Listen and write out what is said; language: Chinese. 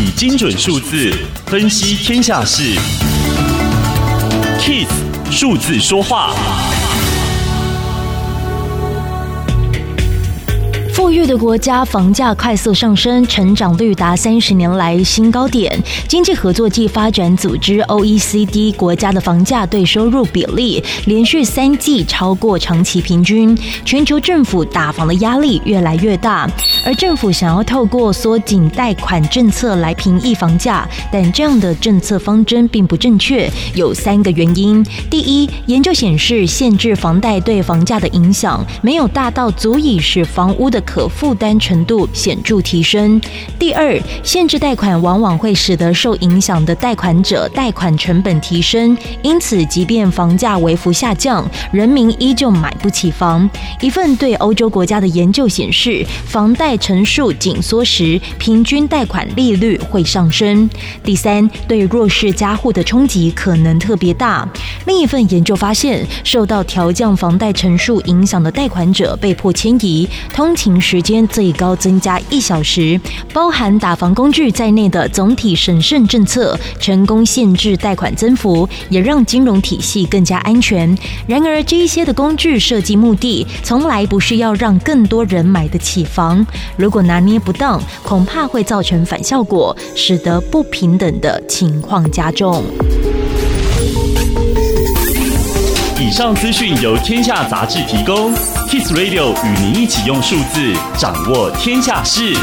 以精准数字分析天下事，KIS 数字说话。富裕的国家房价快速上升，成长率达三十年来新高点。经济合作暨发展组织 （OECD） 国家的房价对收入比例连续三季超过长期平均。全球政府打房的压力越来越大，而政府想要透过缩紧贷款政策来平抑房价，但这样的政策方针并不正确，有三个原因。第一，研究显示，限制房贷对房价的影响没有大到足以使房屋的可负担程度显著提升。第二，限制贷款往往会使得受影响的贷款者贷款成本提升，因此即便房价微幅下降，人民依旧买不起房。一份对欧洲国家的研究显示，房贷成数紧缩时，平均贷款利率会上升。第三，对弱势家户的冲击可能特别大。另一份研究发现，受到调降房贷成数影响的贷款者被迫迁移，通勤时间最高增加一小时，包含打房工具在内的总体审慎政策成功限制贷款增幅，也让金融体系更加安全。然而，这一些的工具设计目的从来不是要让更多人买得起房。如果拿捏不当，恐怕会造成反效果，使得不平等的情况加重。以上资讯由天下杂志提供，Kiss Radio 与您一起用数字掌握天下事。